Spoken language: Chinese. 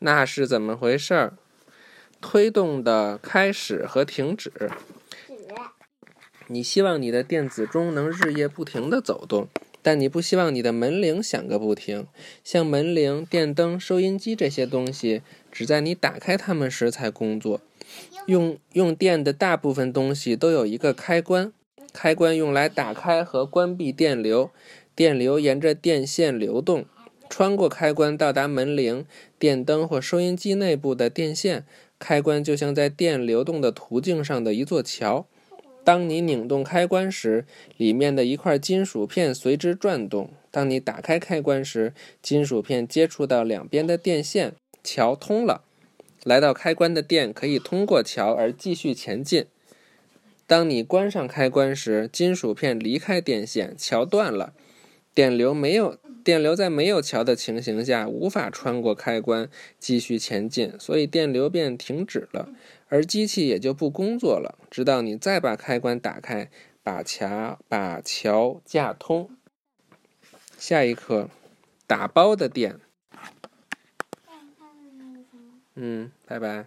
那是怎么回事儿？推动的开始和停止。你希望你的电子钟能日夜不停地走动，但你不希望你的门铃响个不停。像门铃、电灯、收音机这些东西，只在你打开它们时才工作。用用电的大部分东西都有一个开关，开关用来打开和关闭电流，电流沿着电线流动，穿过开关到达门铃、电灯或收音机内部的电线。开关就像在电流动的途径上的一座桥。当你拧动开关时，里面的一块金属片随之转动。当你打开开关时，金属片接触到两边的电线，桥通了。来到开关的电可以通过桥而继续前进。当你关上开关时，金属片离开电线，桥断了。电流没有电流在没有桥的情形下无法穿过开关继续前进，所以电流便停止了。而机器也就不工作了，直到你再把开关打开，把桥把桥架通。下一课，打包的电。嗯，拜拜。